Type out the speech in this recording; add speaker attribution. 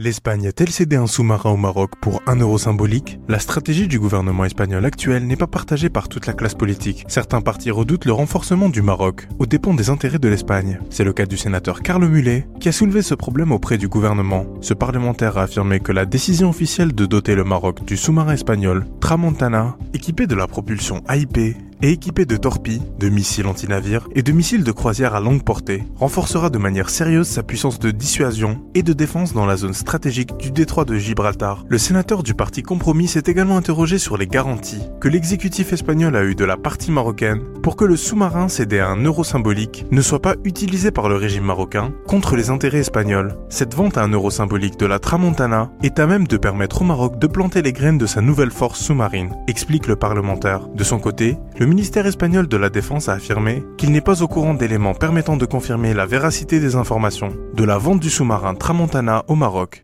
Speaker 1: L'Espagne a-t-elle cédé un sous-marin au Maroc pour un euro symbolique? La stratégie du gouvernement espagnol actuel n'est pas partagée par toute la classe politique. Certains partis redoutent le renforcement du Maroc, aux dépens des intérêts de l'Espagne. C'est le cas du sénateur Carlo Mulet, qui a soulevé ce problème auprès du gouvernement. Ce parlementaire a affirmé que la décision officielle de doter le Maroc du sous-marin espagnol Tramontana, équipé de la propulsion AIP, et équipé de torpilles, de missiles anti-navires et de missiles de croisière à longue portée, renforcera de manière sérieuse sa puissance de dissuasion et de défense dans la zone stratégique du détroit de Gibraltar. Le sénateur du parti Compromis s'est également interrogé sur les garanties que l'exécutif espagnol a eues de la partie marocaine pour que le sous-marin cédé à un euro symbolique ne soit pas utilisé par le régime marocain contre les intérêts espagnols. Cette vente à un euro symbolique de la Tramontana est à même de permettre au Maroc de planter les graines de sa nouvelle force sous-marine, explique le parlementaire. De son côté, le ministère espagnol de la Défense a affirmé qu'il n'est pas au courant d'éléments permettant de confirmer la véracité des informations de la vente du sous-marin Tramontana au Maroc